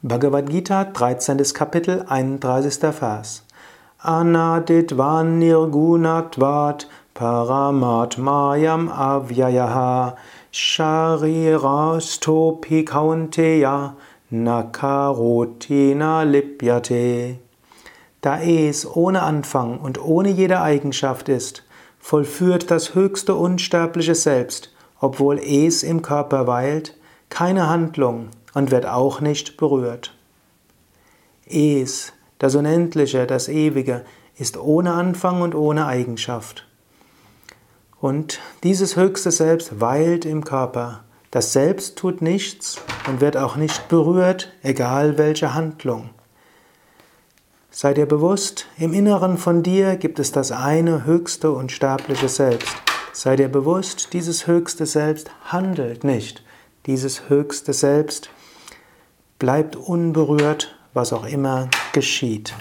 Bhagavad Gita, 13. Kapitel, 31. Vers. Anaditvan nirgunatvat paramatmayam avyayaha sharirastopi kaunteya nakaroti na lipyate. Da es ohne Anfang und ohne jede Eigenschaft ist, vollführt das höchste unsterbliche Selbst, obwohl es im Körper weilt, keine Handlung, und wird auch nicht berührt. Es, das Unendliche, das Ewige, ist ohne Anfang und ohne Eigenschaft. Und dieses höchste Selbst weilt im Körper. Das Selbst tut nichts und wird auch nicht berührt, egal welche Handlung. Sei dir bewusst, im Inneren von dir gibt es das eine höchste und sterbliche Selbst. Sei dir bewusst, dieses höchste Selbst handelt nicht. Dieses höchste Selbst bleibt unberührt, was auch immer geschieht.